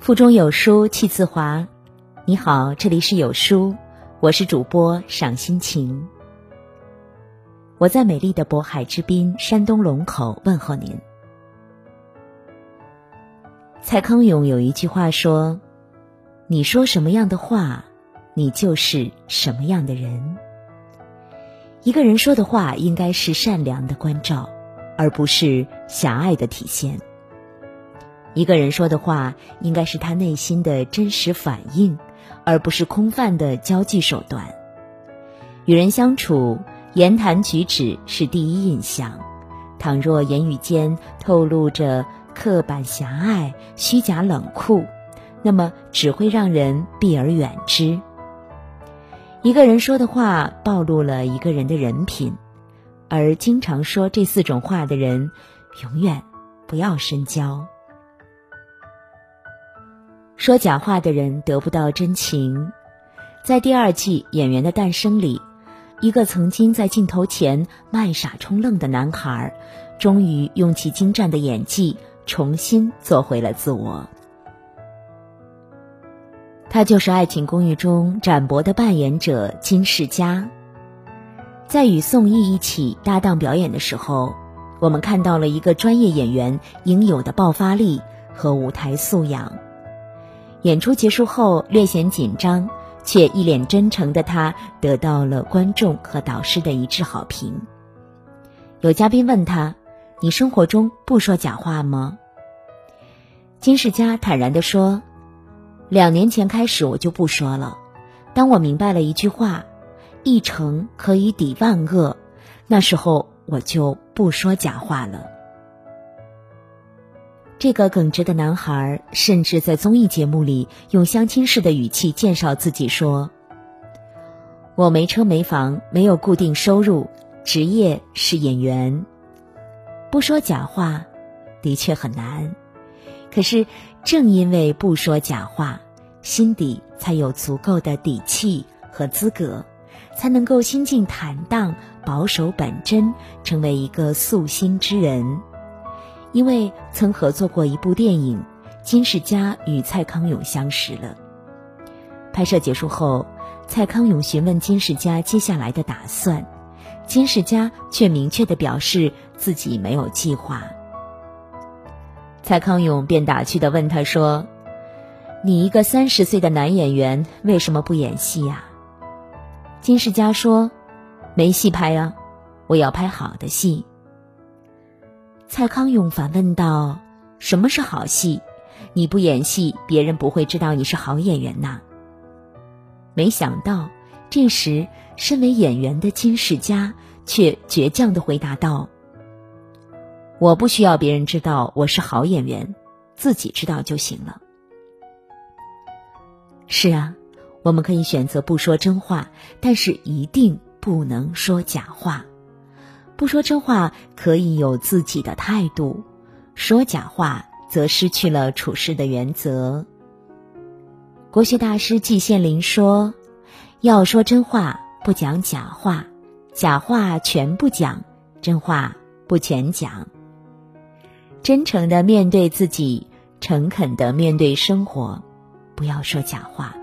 腹中有书气自华。你好，这里是有书，我是主播赏心情。我在美丽的渤海之滨，山东龙口问候您。蔡康永有一句话说：“你说什么样的话，你就是什么样的人。”一个人说的话应该是善良的关照，而不是狭隘的体现。一个人说的话，应该是他内心的真实反应，而不是空泛的交际手段。与人相处，言谈举止是第一印象。倘若言语间透露着刻板狭隘、虚假冷酷，那么只会让人避而远之。一个人说的话，暴露了一个人的人品，而经常说这四种话的人，永远不要深交。说假话的人得不到真情。在第二季《演员的诞生》里，一个曾经在镜头前卖傻充愣的男孩，终于用其精湛的演技重新做回了自我。他就是《爱情公寓》中展博的扮演者金世佳。在与宋轶一起搭档表演的时候，我们看到了一个专业演员应有的爆发力和舞台素养。演出结束后，略显紧张，却一脸真诚的他得到了观众和导师的一致好评。有嘉宾问他：“你生活中不说假话吗？”金世佳坦然地说：“两年前开始我就不说了。当我明白了一句话‘一诚可以抵万恶’，那时候我就不说假话了。”这个耿直的男孩甚至在综艺节目里用相亲式的语气介绍自己说：“我没车没房，没有固定收入，职业是演员。不说假话，的确很难。可是正因为不说假话，心底才有足够的底气和资格，才能够心境坦荡、保守本真，成为一个素心之人。”因为曾合作过一部电影，金世佳与蔡康永相识了。拍摄结束后，蔡康永询问金世佳接下来的打算，金世佳却明确的表示自己没有计划。蔡康永便打趣的问他说：“你一个三十岁的男演员，为什么不演戏呀？”金世佳说：“没戏拍啊，我要拍好的戏。”蔡康永反问道：“什么是好戏？你不演戏，别人不会知道你是好演员呐。”没想到，这时身为演员的金世佳却倔强的回答道：“我不需要别人知道我是好演员，自己知道就行了。”是啊，我们可以选择不说真话，但是一定不能说假话。不说真话可以有自己的态度，说假话则失去了处事的原则。国学大师季羡林说：“要说真话，不讲假话；假话全不讲，真话不全讲。真诚的面对自己，诚恳的面对生活，不要说假话，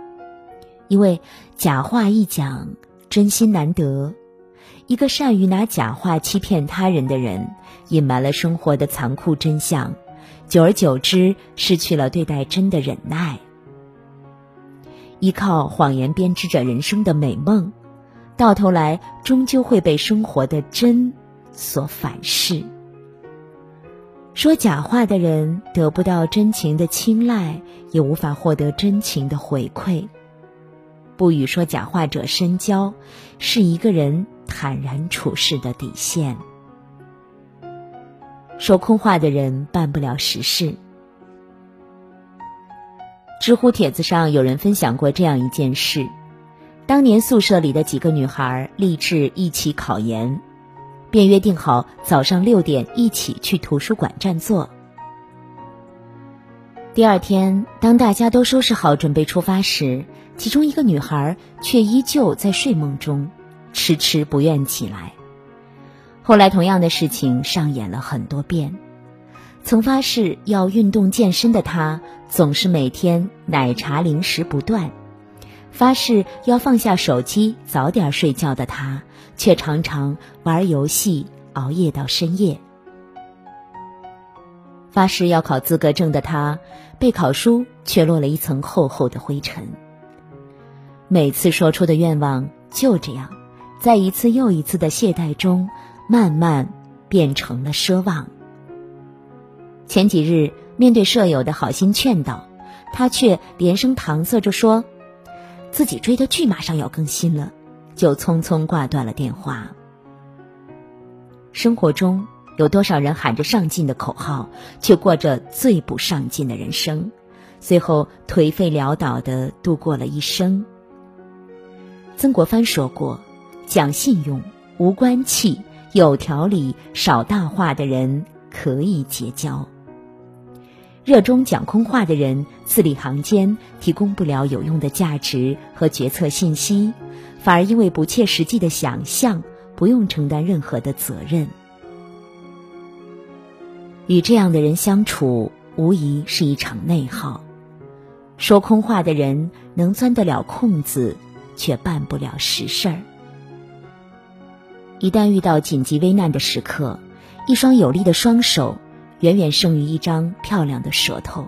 因为假话一讲，真心难得。”一个善于拿假话欺骗他人的人，隐瞒了生活的残酷真相，久而久之失去了对待真的忍耐。依靠谎言编织着人生的美梦，到头来终究会被生活的真所反噬。说假话的人得不到真情的青睐，也无法获得真情的回馈。不与说假话者深交，是一个人。坦然处事的底线。说空话的人办不了实事。知乎帖子上有人分享过这样一件事：当年宿舍里的几个女孩立志一起考研，便约定好早上六点一起去图书馆占座。第二天，当大家都收拾好准备出发时，其中一个女孩却依旧在睡梦中。迟迟不愿起来。后来，同样的事情上演了很多遍。曾发誓要运动健身的他，总是每天奶茶零食不断；发誓要放下手机早点睡觉的他，却常常玩游戏熬夜到深夜。发誓要考资格证的他，备考书却落了一层厚厚的灰尘。每次说出的愿望就这样，在一次又一次的懈怠中，慢慢变成了奢望。前几日面对舍友的好心劝导，他却连声搪塞着说，自己追的剧马上要更新了，就匆匆挂断了电话。生活中有多少人喊着上进的口号，却过着最不上进的人生，最后颓废潦倒的度过了一生。曾国藩说过：“讲信用，无官气，有条理，少大话的人可以结交。”热衷讲空话的人，字里行间提供不了有用的价值和决策信息，反而因为不切实际的想象，不用承担任何的责任。与这样的人相处，无疑是一场内耗。说空话的人，能钻得了空子，却办不了实事儿。一旦遇到紧急危难的时刻，一双有力的双手。远远胜于一张漂亮的舌头。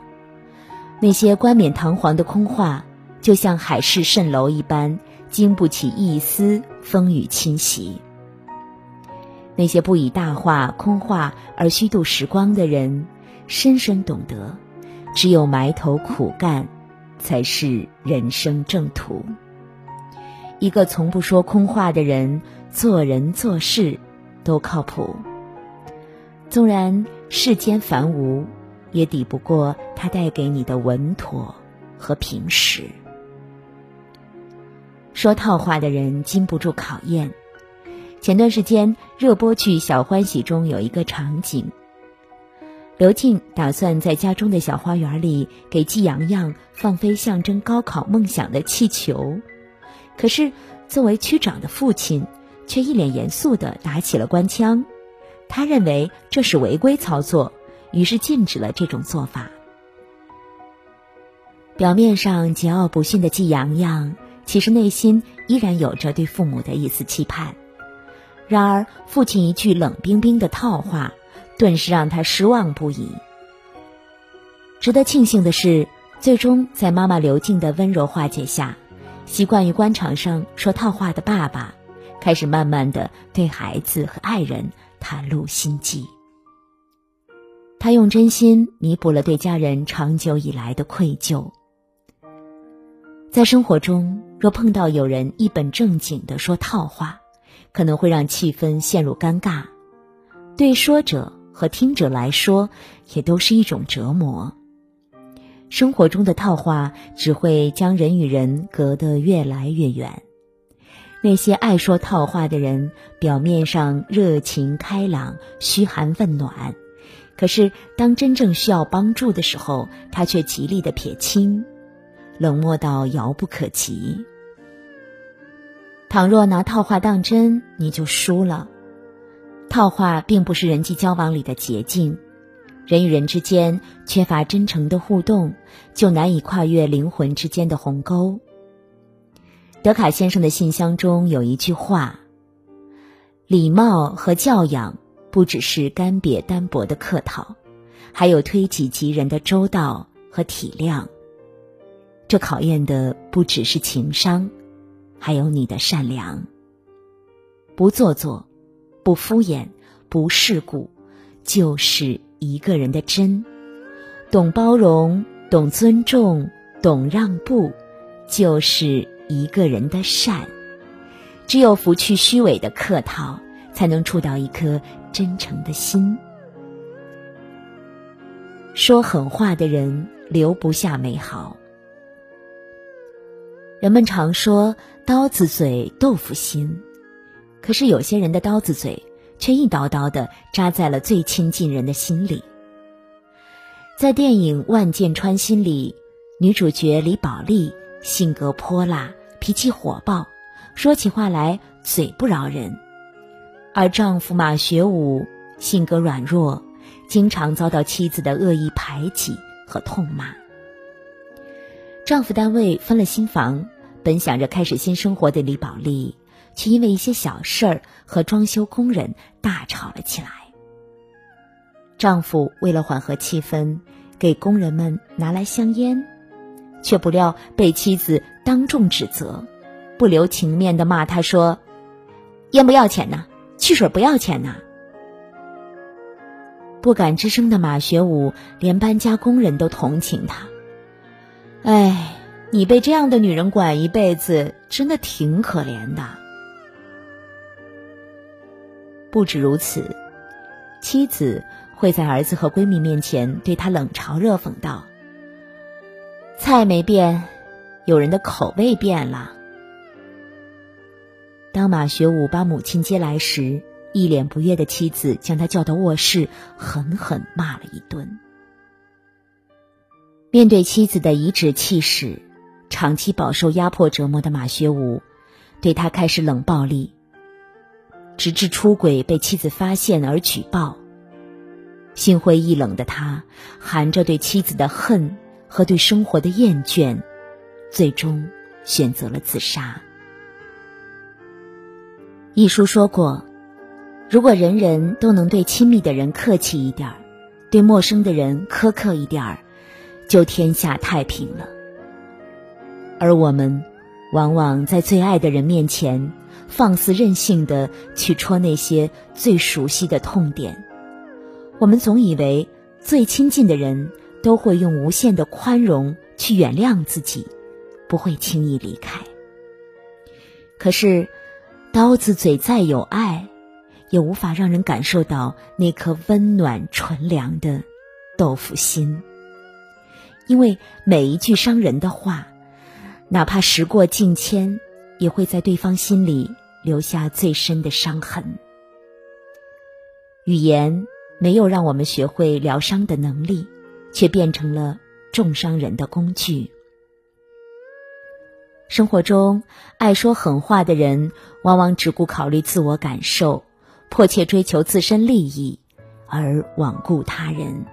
那些冠冕堂皇的空话，就像海市蜃楼一般，经不起一丝风雨侵袭。那些不以大话空话而虚度时光的人，深深懂得，只有埋头苦干，才是人生正途。一个从不说空话的人，做人做事都靠谱。纵然世间繁芜，也抵不过他带给你的稳妥和平实。说套话的人经不住考验。前段时间热播剧《小欢喜》中有一个场景，刘静打算在家中的小花园里给季洋洋放飞象征高考梦想的气球，可是作为区长的父亲却一脸严肃地打起了官腔。他认为这是违规操作，于是禁止了这种做法。表面上桀骜不驯的季阳阳，其实内心依然有着对父母的一丝期盼。然而，父亲一句冷冰冰的套话，顿时让他失望不已。值得庆幸的是，最终在妈妈刘静的温柔化解下，习惯于官场上说套话的爸爸，开始慢慢的对孩子和爱人。袒露心迹，他用真心弥补了对家人长久以来的愧疚。在生活中，若碰到有人一本正经的说套话，可能会让气氛陷入尴尬，对说者和听者来说，也都是一种折磨。生活中的套话只会将人与人隔得越来越远。那些爱说套话的人，表面上热情开朗、嘘寒问暖，可是当真正需要帮助的时候，他却极力的撇清，冷漠到遥不可及。倘若拿套话当真，你就输了。套话并不是人际交往里的捷径，人与人之间缺乏真诚的互动，就难以跨越灵魂之间的鸿沟。德卡先生的信箱中有一句话：“礼貌和教养不只是干瘪单薄的客套，还有推己及人的周到和体谅。这考验的不只是情商，还有你的善良。不做作，不敷衍，不世故，就是一个人的真。懂包容，懂尊重，懂让步，就是。”一个人的善，只有拂去虚伪的客套，才能触到一颗真诚的心。说狠话的人留不下美好。人们常说“刀子嘴豆腐心”，可是有些人的刀子嘴却一刀刀的扎在了最亲近人的心里。在电影《万箭穿心》里，女主角李宝莉性格泼辣。脾气火爆，说起话来嘴不饶人；而丈夫马学武性格软弱，经常遭到妻子的恶意排挤和痛骂。丈夫单位分了新房，本想着开始新生活的李宝莉，却因为一些小事儿和装修工人大吵了起来。丈夫为了缓和气氛，给工人们拿来香烟，却不料被妻子当众指责，不留情面的骂他说：“烟不要钱呐，汽水不要钱呐。”不敢吱声的马学武，连搬家工人都同情他。哎，你被这样的女人管一辈子，真的挺可怜的。不止如此，妻子。会在儿子和闺蜜面前对他冷嘲热讽道：“菜没变，有人的口味变了。”当马学武把母亲接来时，一脸不悦的妻子将他叫到卧室，狠狠骂了一顿。面对妻子的颐指气使，长期饱受压迫折磨的马学武，对他开始冷暴力，直至出轨被妻子发现而举报。心灰意冷的他，含着对妻子的恨和对生活的厌倦，最终选择了自杀。一书说过：“如果人人都能对亲密的人客气一点儿，对陌生的人苛刻一点儿，就天下太平了。”而我们，往往在最爱的人面前，放肆任性的去戳那些最熟悉的痛点。我们总以为最亲近的人都会用无限的宽容去原谅自己，不会轻易离开。可是，刀子嘴再有爱，也无法让人感受到那颗温暖纯良的豆腐心。因为每一句伤人的话，哪怕时过境迁，也会在对方心里留下最深的伤痕。语言。没有让我们学会疗伤的能力，却变成了重伤人的工具。生活中，爱说狠话的人往往只顾考虑自我感受，迫切追求自身利益，而罔顾他人。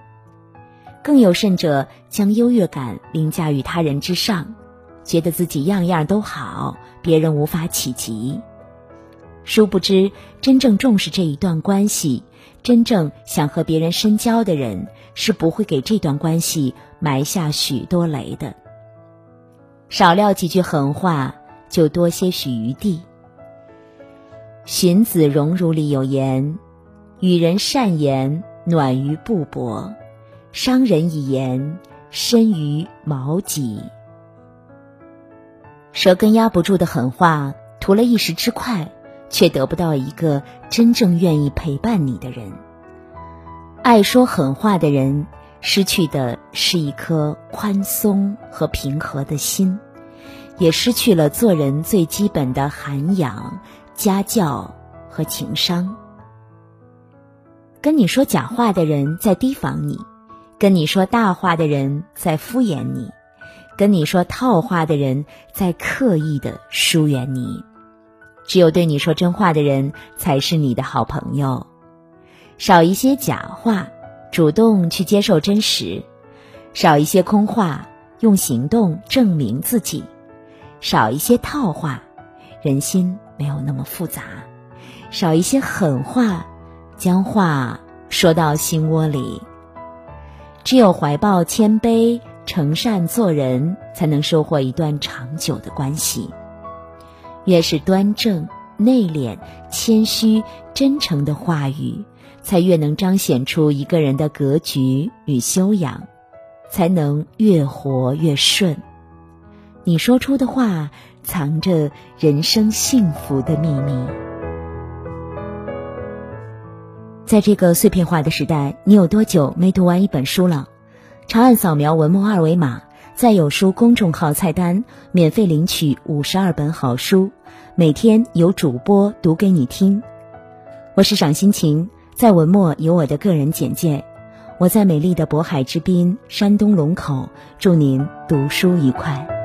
更有甚者，将优越感凌驾于他人之上，觉得自己样样都好，别人无法企及。殊不知，真正重视这一段关系。真正想和别人深交的人，是不会给这段关系埋下许多雷的。少撂几句狠话，就多些许余地。《荀子·荣辱》里有言：“与人善言，暖于布帛；伤人以言，深于矛戟。”舌根压不住的狠话，图了一时之快。却得不到一个真正愿意陪伴你的人。爱说狠话的人，失去的是一颗宽松和平和的心，也失去了做人最基本的涵养、家教和情商。跟你说假话的人在提防你，跟你说大话的人在敷衍你，跟你说套话的人在刻意的疏远你。只有对你说真话的人才是你的好朋友，少一些假话，主动去接受真实；少一些空话，用行动证明自己；少一些套话，人心没有那么复杂；少一些狠话，将话说到心窝里。只有怀抱谦卑、诚善做人，才能收获一段长久的关系。越是端正、内敛、谦虚、真诚的话语，才越能彰显出一个人的格局与修养，才能越活越顺。你说出的话，藏着人生幸福的秘密。在这个碎片化的时代，你有多久没读完一本书了？长按扫描文末二维码。在有书公众号菜单免费领取五十二本好书，每天有主播读给你听。我是赏心情，在文末有我的个人简介。我在美丽的渤海之滨，山东龙口，祝您读书愉快。